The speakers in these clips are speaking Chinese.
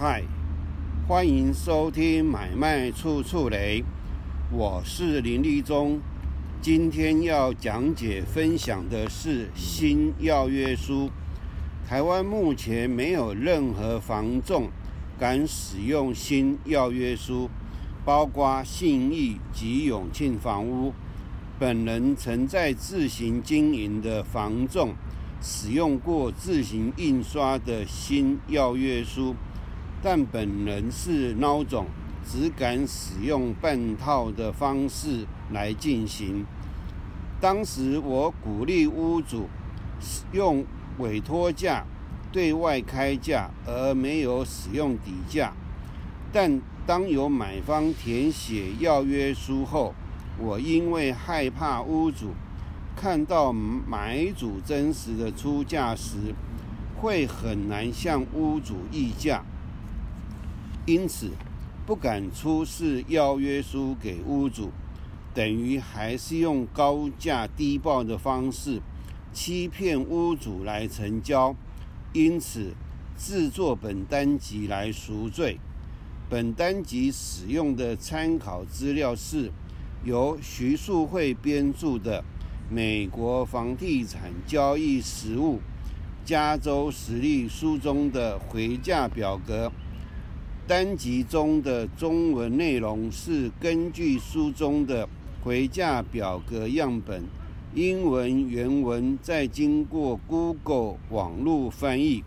嗨，欢迎收听买卖处处雷，我是林立忠。今天要讲解分享的是新要约书。台湾目前没有任何房仲敢使用新要约书，包括信义及永庆房屋。本人曾在自行经营的房仲使用过自行印刷的新要约书。但本人是孬种，只敢使用半套的方式来进行。当时我鼓励屋主用委托价对外开价，而没有使用底价。但当有买方填写要约书后，我因为害怕屋主看到买主真实的出价时，会很难向屋主议价。因此，不敢出示要约书给屋主，等于还是用高价低报的方式欺骗屋主来成交。因此，制作本单集来赎罪。本单集使用的参考资料是由徐树慧编著的《美国房地产交易实务加州实例书》中的回价表格。单集中的中文内容是根据书中的回价表格样本，英文原文再经过 Google 网络翻译，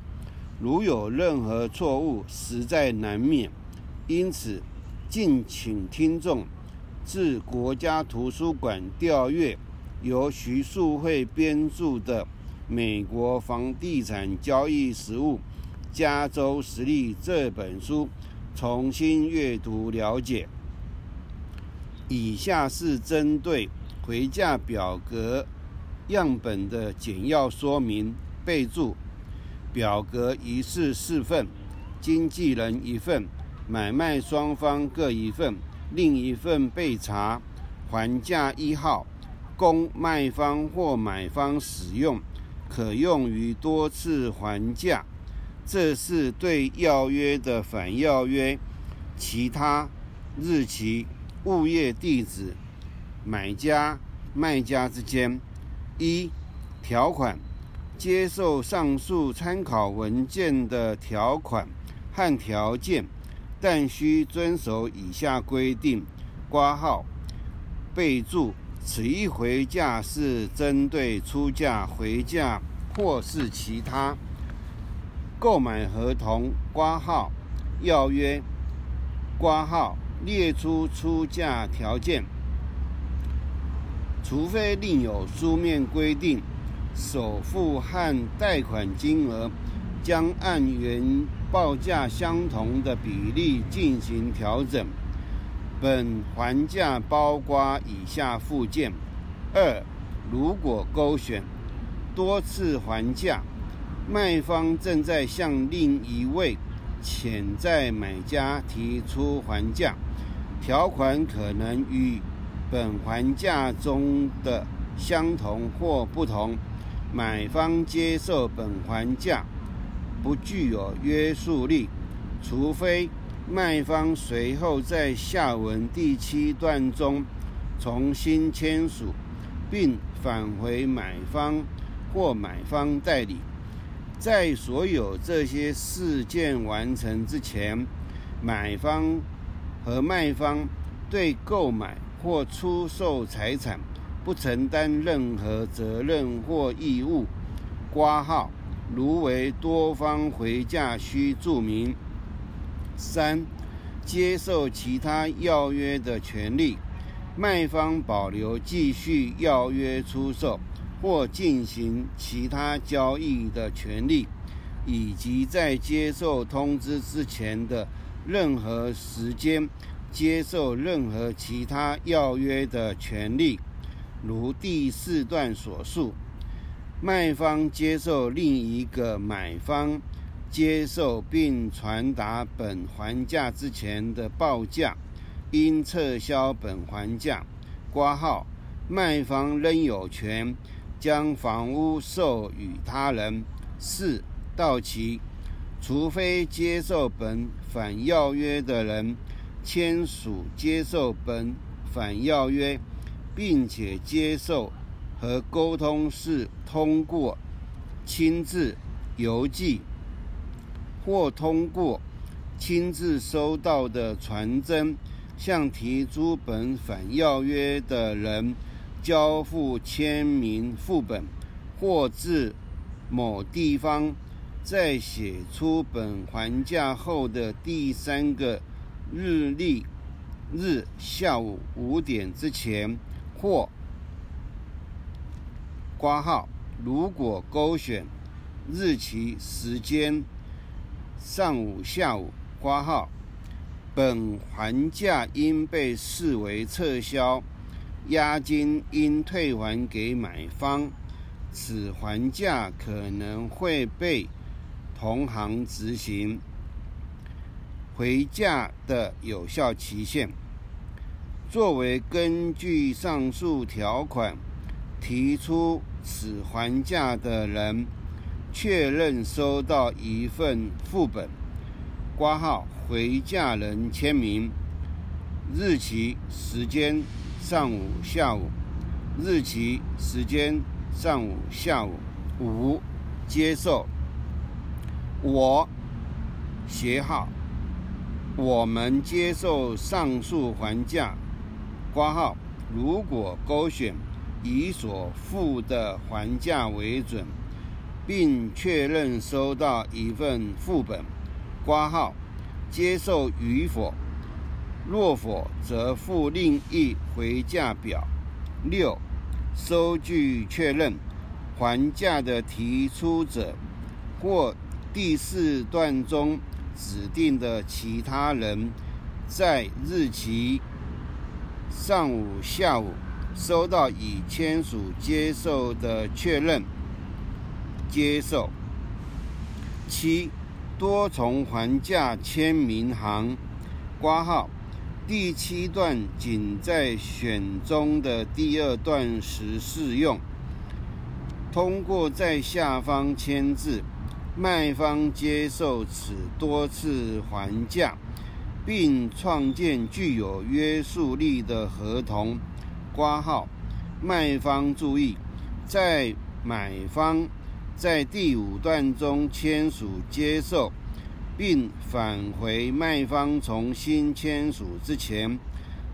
如有任何错误，实在难免。因此，敬请听众至国家图书馆调阅由徐树慧编著的《美国房地产交易实务加州实例》这本书。重新阅读了解。以下是针对回价表格样本的简要说明。备注：表格一式四份，经纪人一份，买卖双方各一份，另一份备查。还价一号，供卖方或买方使用，可用于多次还价。这是对要约的反要约，其他日期、物业地址、买家、卖家之间。一、条款接受上述参考文件的条款和条件，但需遵守以下规定：挂号备注，此一回价是针对出价回价或是其他。购买合同挂号要约挂号列出出价条件，除非另有书面规定，首付和贷款金额将按原报价相同的比例进行调整。本还价包括以下附件：二、如果勾选多次还价。卖方正在向另一位潜在买家提出还价，条款可能与本还价中的相同或不同。买方接受本还价不具有约束力，除非卖方随后在下文第七段中重新签署，并返回买方或买方代理。在所有这些事件完成之前，买方和卖方对购买或出售财产不承担任何责任或义务。挂号如为多方回价需注明。三、接受其他要约的权利，卖方保留继续要约出售。或进行其他交易的权利，以及在接受通知之前的任何时间接受任何其他要约的权利，如第四段所述，卖方接受另一个买方接受并传达本还价之前的报价，应撤销本还价。挂号，卖方仍有权。将房屋授予他人，四到期，除非接受本反要约的人签署接受本反要约，并且接受和沟通是通过亲自邮寄或通过亲自收到的传真，向提出本反要约的人交付签名副本，或至某地方。在写出本还价后的第三个日历日下午五点之前，或挂号。如果勾选日期时间上午下午挂号，本还价应被视为撤销，押金应退还给买方。此还价可能会被。同行执行回价的有效期限，作为根据上述条款提出此还价的人，确认收到一份副本，挂号回价人签名，日期时间上午下午，日期时间上午下午五接受。我写好，我们接受上述还价挂号。如果勾选以所付的还价为准，并确认收到一份副本挂号，接受与否。若否，则附另一回价表。六、收据确认还价的提出者或。第四段中指定的其他人，在日期上午、下午收到已签署接受的确认，接受。七多重还价签名行挂号。第七段仅在选中的第二段时适用。通过在下方签字。卖方接受此多次还价，并创建具有约束力的合同。挂号。卖方注意，在买方在第五段中签署接受，并返回卖方重新签署之前，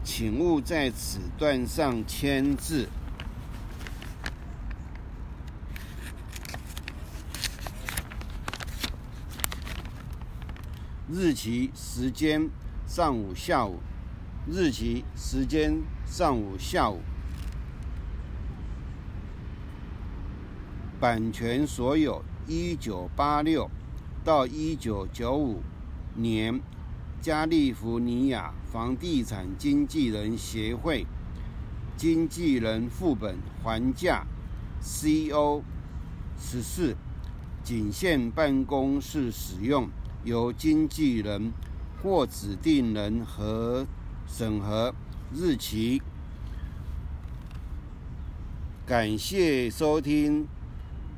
请勿在此段上签字。日期时间上午下午，日期时间上午下午。版权所有：一九八六到一九九五年，加利福尼亚房地产经纪人协会经纪人副本还价，C.O. 十四，仅限办公室使用。由经纪人或指定人和审核日期。感谢收听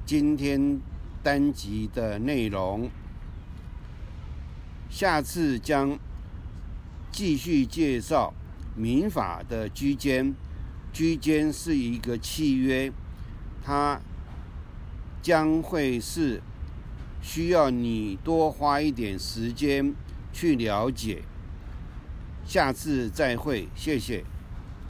今天单集的内容，下次将继续介绍民法的居间。居间是一个契约，它将会是。需要你多花一点时间去了解。下次再会，谢谢。